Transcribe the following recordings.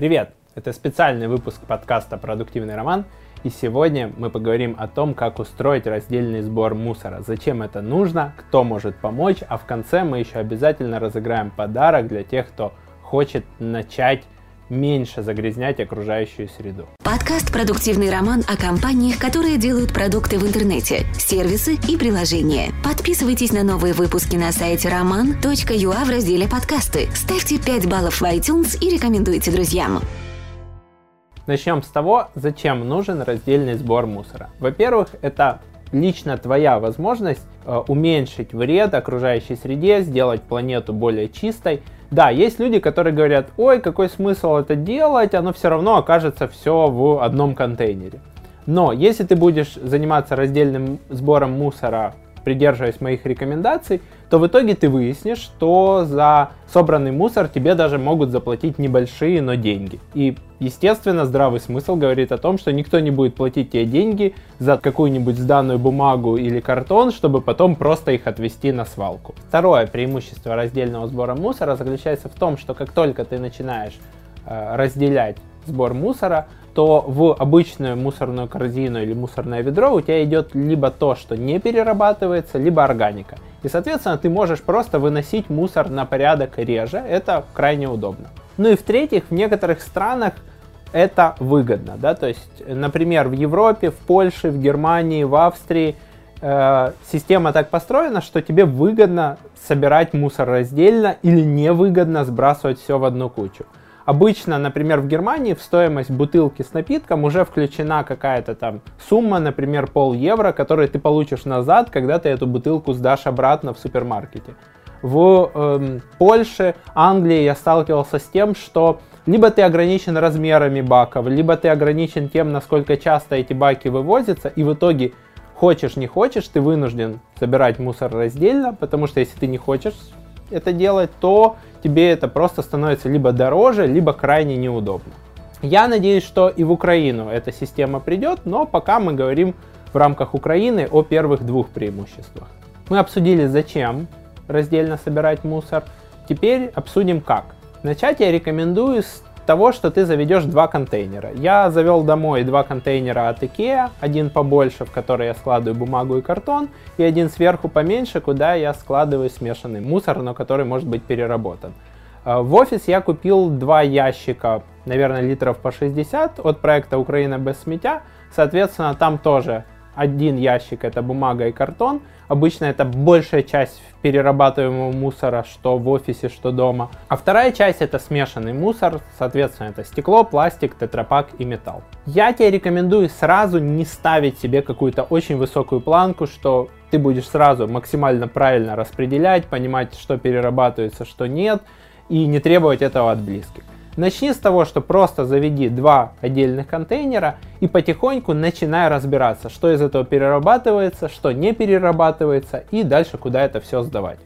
Привет! Это специальный выпуск подкаста «Продуктивный роман», и сегодня мы поговорим о том, как устроить раздельный сбор мусора, зачем это нужно, кто может помочь, а в конце мы еще обязательно разыграем подарок для тех, кто хочет начать меньше загрязнять окружающую среду. Подкаст «Продуктивный роман» о компаниях, которые делают продукты в интернете, сервисы и приложения. Подписывайтесь на новые выпуски на сайте roman.ua в разделе «Подкасты». Ставьте 5 баллов в iTunes и рекомендуйте друзьям. Начнем с того, зачем нужен раздельный сбор мусора. Во-первых, это лично твоя возможность э, уменьшить вред окружающей среде, сделать планету более чистой – да, есть люди, которые говорят, ой, какой смысл это делать, оно все равно окажется все в одном контейнере. Но если ты будешь заниматься раздельным сбором мусора придерживаясь моих рекомендаций, то в итоге ты выяснишь, что за собранный мусор тебе даже могут заплатить небольшие, но деньги. И, естественно, здравый смысл говорит о том, что никто не будет платить тебе деньги за какую-нибудь сданную бумагу или картон, чтобы потом просто их отвезти на свалку. Второе преимущество раздельного сбора мусора заключается в том, что как только ты начинаешь э, разделять сбор мусора, то в обычную мусорную корзину или мусорное ведро у тебя идет либо то, что не перерабатывается, либо органика. И, соответственно, ты можешь просто выносить мусор на порядок реже. Это крайне удобно. Ну и в-третьих, в некоторых странах это выгодно. Да? То есть, например, в Европе, в Польше, в Германии, в Австрии э, система так построена, что тебе выгодно собирать мусор раздельно или невыгодно сбрасывать все в одну кучу. Обычно, например, в Германии в стоимость бутылки с напитком уже включена какая-то там сумма, например, пол евро, которую ты получишь назад, когда ты эту бутылку сдашь обратно в супермаркете. В эм, Польше, Англии я сталкивался с тем, что либо ты ограничен размерами баков, либо ты ограничен тем, насколько часто эти баки вывозятся, и в итоге хочешь не хочешь, ты вынужден собирать мусор раздельно, потому что если ты не хочешь это делать, то тебе это просто становится либо дороже, либо крайне неудобно. Я надеюсь, что и в Украину эта система придет, но пока мы говорим в рамках Украины о первых двух преимуществах. Мы обсудили, зачем раздельно собирать мусор. Теперь обсудим как. Начать я рекомендую с того, что ты заведешь два контейнера. Я завел домой два контейнера от IKEA, один побольше, в который я складываю бумагу и картон, и один сверху поменьше, куда я складываю смешанный мусор, но который может быть переработан. А, в офис я купил два ящика, наверное, литров по 60 от проекта «Украина без сметя». Соответственно, там тоже один ящик это бумага и картон. Обычно это большая часть перерабатываемого мусора, что в офисе, что дома. А вторая часть это смешанный мусор, соответственно, это стекло, пластик, тетрапак и металл. Я тебе рекомендую сразу не ставить себе какую-то очень высокую планку, что ты будешь сразу максимально правильно распределять, понимать, что перерабатывается, что нет, и не требовать этого от близких. Начни с того, что просто заведи два отдельных контейнера и потихоньку начинай разбираться, что из этого перерабатывается, что не перерабатывается и дальше куда это все сдавать.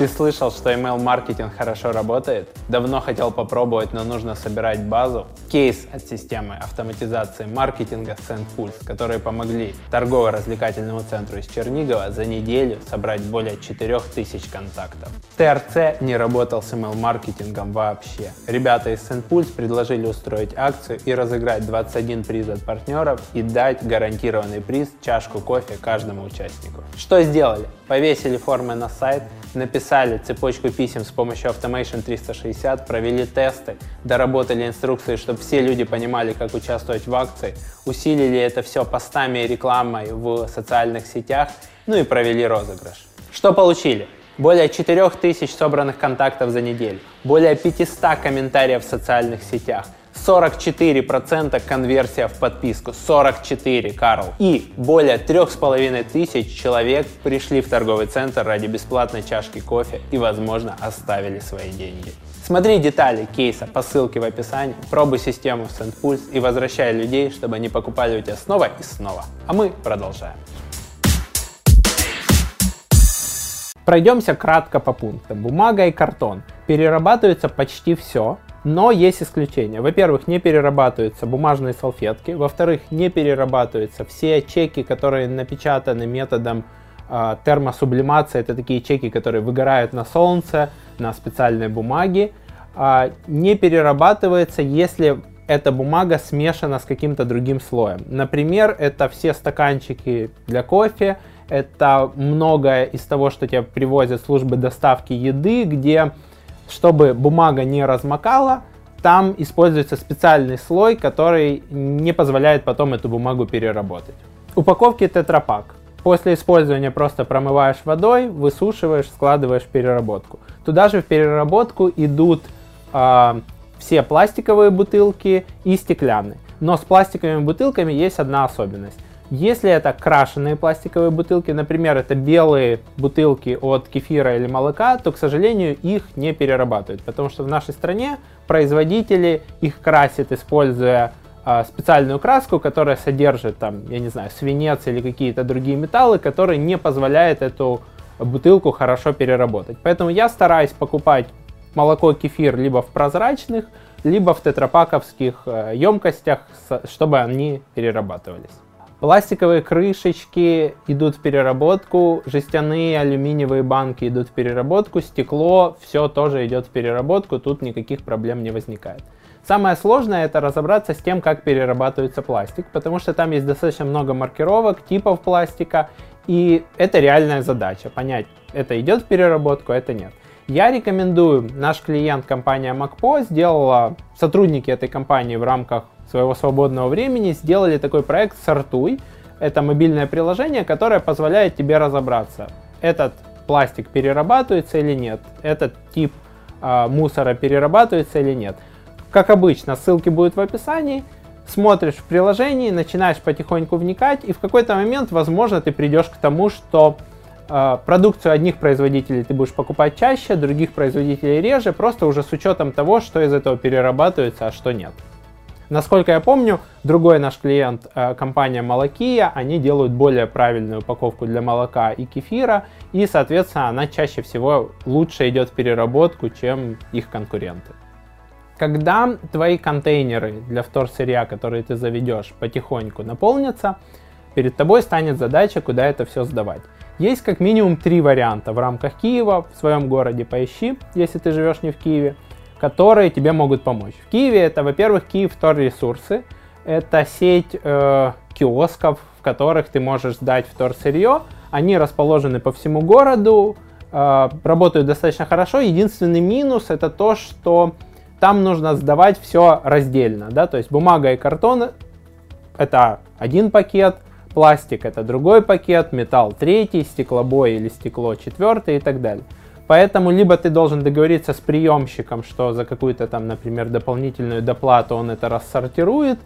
Ты слышал, что email-маркетинг хорошо работает? Давно хотел попробовать, но нужно собирать базу? Кейс от системы автоматизации маркетинга SendPulse, которые помогли торгово-развлекательному центру из Чернигова за неделю собрать более 4000 контактов. ТРЦ не работал с email-маркетингом вообще. Ребята из SendPulse предложили устроить акцию и разыграть 21 приз от партнеров и дать гарантированный приз чашку кофе каждому участнику. Что сделали? Повесили формы на сайт, написали цепочку писем с помощью Automation 360, провели тесты, доработали инструкции, чтобы все люди понимали, как участвовать в акции, усилили это все постами и рекламой в социальных сетях, ну и провели розыгрыш. Что получили? Более 4000 собранных контактов за неделю, более 500 комментариев в социальных сетях – 44% конверсия в подписку. 44, Карл. И более 3,5 тысяч человек пришли в торговый центр ради бесплатной чашки кофе и, возможно, оставили свои деньги. Смотри детали кейса по ссылке в описании, пробуй систему SendPulse и возвращай людей, чтобы они покупали у тебя снова и снова. А мы продолжаем. Пройдемся кратко по пунктам. Бумага и картон. Перерабатывается почти все, но есть исключения. Во-первых, не перерабатываются бумажные салфетки. Во-вторых, не перерабатываются все чеки, которые напечатаны методом э, термосублимации. Это такие чеки, которые выгорают на солнце, на специальной бумаге. а, не перерабатывается, если эта бумага смешана с каким-то другим слоем. Например, это все стаканчики для кофе, это многое из того, что тебе привозят службы доставки еды, где, чтобы бумага не размокала, там используется специальный слой, который не позволяет потом эту бумагу переработать. Упаковки тетрапак. После использования просто промываешь водой, высушиваешь, складываешь в переработку. Туда же в переработку идут э, все пластиковые бутылки и стеклянные. Но с пластиковыми бутылками есть одна особенность. Если это крашеные пластиковые бутылки, например, это белые бутылки от кефира или молока, то, к сожалению, их не перерабатывают, потому что в нашей стране производители их красят, используя э, специальную краску, которая содержит, там, я не знаю, свинец или какие-то другие металлы, которые не позволяют эту бутылку хорошо переработать. Поэтому я стараюсь покупать молоко, кефир либо в прозрачных, либо в тетрапаковских э, емкостях, чтобы они перерабатывались. Пластиковые крышечки идут в переработку, жестяные алюминиевые банки идут в переработку, стекло, все тоже идет в переработку, тут никаких проблем не возникает. Самое сложное это разобраться с тем, как перерабатывается пластик, потому что там есть достаточно много маркировок, типов пластика, и это реальная задача, понять, это идет в переработку, а это нет. Я рекомендую, наш клиент, компания MacPo, сделала, сотрудники этой компании в рамках своего свободного времени сделали такой проект «Сортуй». Это мобильное приложение, которое позволяет тебе разобраться, этот пластик перерабатывается или нет, этот тип э, мусора перерабатывается или нет. Как обычно, ссылки будут в описании. Смотришь в приложении, начинаешь потихоньку вникать, и в какой-то момент, возможно, ты придешь к тому, что продукцию одних производителей ты будешь покупать чаще, других производителей реже, просто уже с учетом того, что из этого перерабатывается, а что нет. Насколько я помню, другой наш клиент, э, компания Молокия, они делают более правильную упаковку для молока и кефира, и, соответственно, она чаще всего лучше идет в переработку, чем их конкуренты. Когда твои контейнеры для вторсырья, которые ты заведешь, потихоньку наполнятся, перед тобой станет задача, куда это все сдавать. Есть как минимум три варианта в рамках Киева, в своем городе поищи, если ты живешь не в Киеве – которые тебе могут помочь. В Киеве это, во-первых, Киев Тор ресурсы. Это сеть э, киосков, в которых ты можешь сдать вторсырье. Они расположены по всему городу, э, работают достаточно хорошо. Единственный минус это то, что там нужно сдавать все раздельно. Да? То есть бумага и картон это один пакет, пластик это другой пакет, металл третий, стеклобой или стекло четвертый и так далее. Поэтому либо ты должен договориться с приемщиком, что за какую-то там, например, дополнительную доплату он это рассортирует,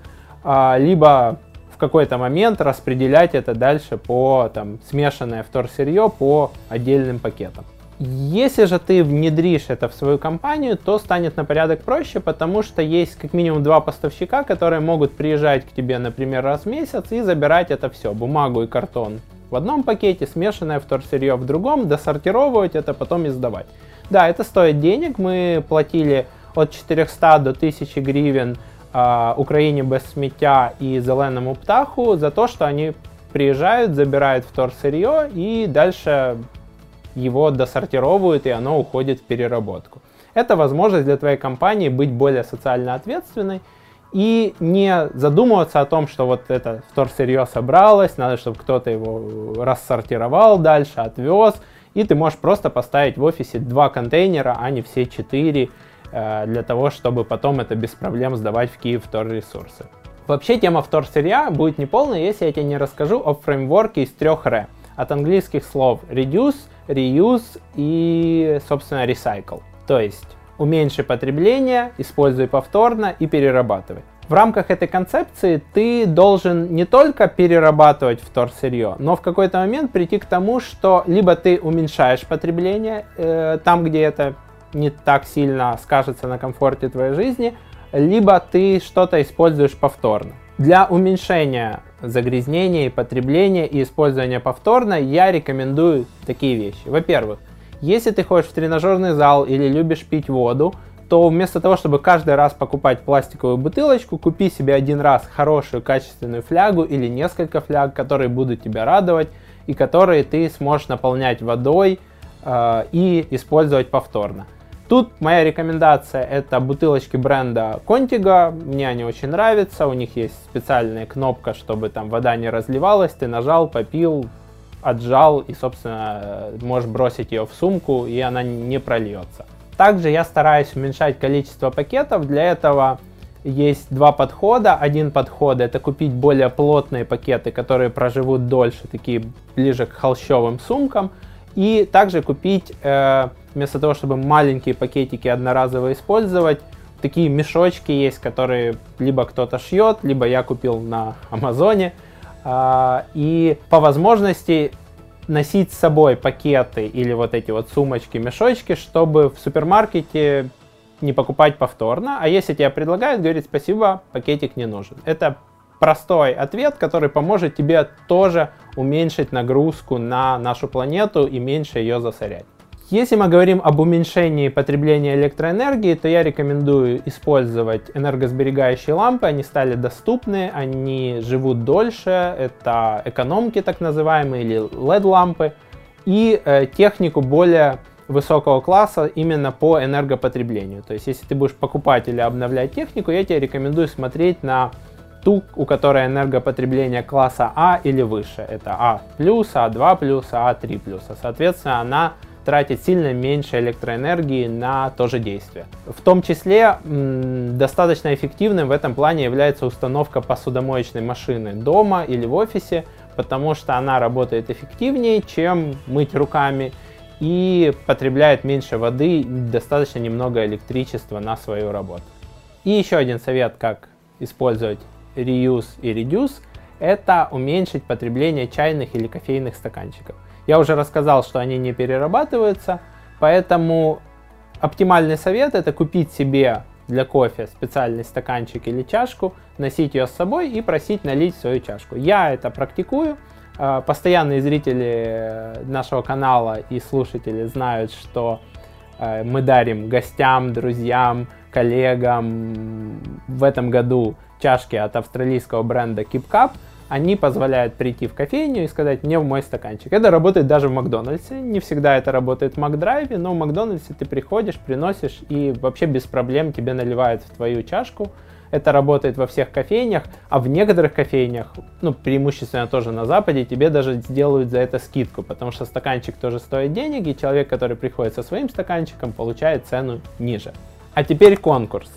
а, либо в какой-то момент распределять это дальше по там, смешанное вторсырье по отдельным пакетам. Если же ты внедришь это в свою компанию, то станет на порядок проще, потому что есть как минимум два поставщика, которые могут приезжать к тебе, например, раз в месяц и забирать это все, бумагу и картон в одном пакете, смешанное вторсырье в другом, досортировывать это, потом и сдавать. Да, это стоит денег, мы платили от 400 до 1000 гривен э, Украине без сміття и зеленому птаху за то, что они приезжают, забирают вторсырье и дальше его досортировывают, и оно уходит в переработку. Это возможность для твоей компании быть более социально ответственной и не задумываться о том, что вот это вторсырье собралось, надо, чтобы кто-то его рассортировал дальше, отвез, и ты можешь просто поставить в офисе два контейнера, а не все четыре, э, для того, чтобы потом это без проблем сдавать в Киев вторресурсы. Вообще тема вторсырья будет неполная, если я тебе не расскажу о фреймворке из трех R. От английских слов reduce, reuse и, собственно, recycle. То есть уменьши потребление, используй повторно и перерабатывай. В рамках этой концепции ты должен не только перерабатывать вторсырье, но в какой-то момент прийти к тому, что либо ты уменьшаешь потребление э, там, где это не так сильно скажется на комфорте твоей жизни, либо ты что-то используешь повторно. Для уменьшения загрязнения и потребления и использования повторно я рекомендую такие вещи. Во-первых, если ты ходишь в тренажерный зал или любишь пить воду, то вместо того, чтобы каждый раз покупать пластиковую бутылочку, купи себе один раз хорошую качественную флягу или несколько фляг, которые будут тебя радовать и которые ты сможешь наполнять водой э, и использовать повторно. Тут моя рекомендация это бутылочки бренда Contigo. Мне они очень нравятся. У них есть специальная кнопка, чтобы там вода не разливалась. Ты нажал, попил, отжал и, собственно, можешь бросить ее в сумку, и она не прольется. Также я стараюсь уменьшать количество пакетов. Для этого есть два подхода. Один подход это купить более плотные пакеты, которые проживут дольше, такие ближе к холщовым сумкам. И также купить, э, вместо того, чтобы маленькие пакетики одноразово использовать, такие мешочки есть, которые либо кто-то шьет, либо я купил на Амазоне. Э, и по возможности носить с собой пакеты или вот эти вот сумочки, мешочки, чтобы в супермаркете не покупать повторно, а если тебе предлагают, говорить спасибо, пакетик не нужен. Это простой ответ, который поможет тебе тоже уменьшить нагрузку на нашу планету и меньше ее засорять. Если мы говорим об уменьшении потребления электроэнергии, то я рекомендую использовать энергосберегающие лампы. Они стали доступны, они живут дольше. Это экономки так называемые или LED-лампы. И э, технику более высокого класса именно по энергопотреблению. То есть, если ты будешь покупать или обновлять технику, я тебе рекомендую смотреть на ту, у которой энергопотребление класса А или выше. Это А+, А2+, А3+. Соответственно, она тратит сильно меньше электроэнергии на то же действие. В том числе достаточно эффективным в этом плане является установка посудомоечной машины дома или в офисе, потому что она работает эффективнее, чем мыть руками и потребляет меньше воды и достаточно немного электричества на свою работу. И еще один совет, как использовать reuse и reduce, это уменьшить потребление чайных или кофейных стаканчиков. Я уже рассказал, что они не перерабатываются, поэтому оптимальный совет это купить себе для кофе специальный стаканчик или чашку, носить ее с собой и просить налить свою чашку. Я это практикую, а, постоянные зрители нашего канала и слушатели знают, что а, мы дарим гостям, друзьям, коллегам в этом году чашки от австралийского бренда Keep Cup. Они позволяют прийти в кофейню и сказать мне в мой стаканчик. Это работает даже в Макдональдсе. Не всегда это работает в Макдрайве, но в Макдональдсе ты приходишь, приносишь и вообще без проблем тебе наливают в твою чашку это работает во всех кофейнях, а в некоторых кофейнях, ну, преимущественно тоже на Западе, тебе даже сделают за это скидку, потому что стаканчик тоже стоит денег, и человек, который приходит со своим стаканчиком, получает цену ниже. А теперь конкурс.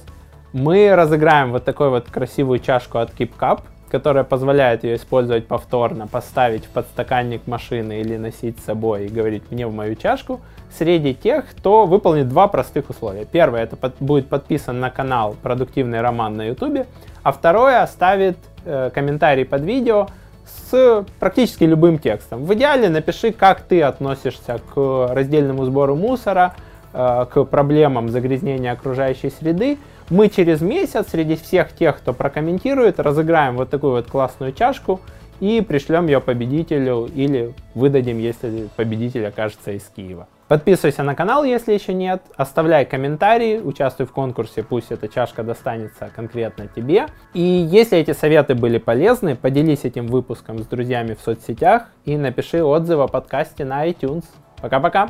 Мы разыграем вот такую вот красивую чашку от Keep Cup, которая позволяет ее использовать повторно, поставить в подстаканник машины или носить с собой и говорить мне в мою чашку – среди тех, кто выполнит два простых условия. Первое, это под, будет подписан на канал «Продуктивный роман» на YouTube, а второе, оставит э, комментарий под видео с практически любым текстом. В идеале напиши, как ты относишься к раздельному сбору мусора, э, к проблемам загрязнения окружающей среды. Мы через месяц среди всех тех, кто прокомментирует, разыграем вот такую вот классную чашку и пришлем ее победителю или выдадим, если победитель окажется из Киева. Подписывайся на канал, если еще нет. Оставляй комментарии, участвуй в конкурсе, пусть эта чашка достанется конкретно тебе. И если эти советы были полезны, поделись этим выпуском с друзьями в соцсетях и напиши отзыв о подкасте на iTunes. Пока-пока!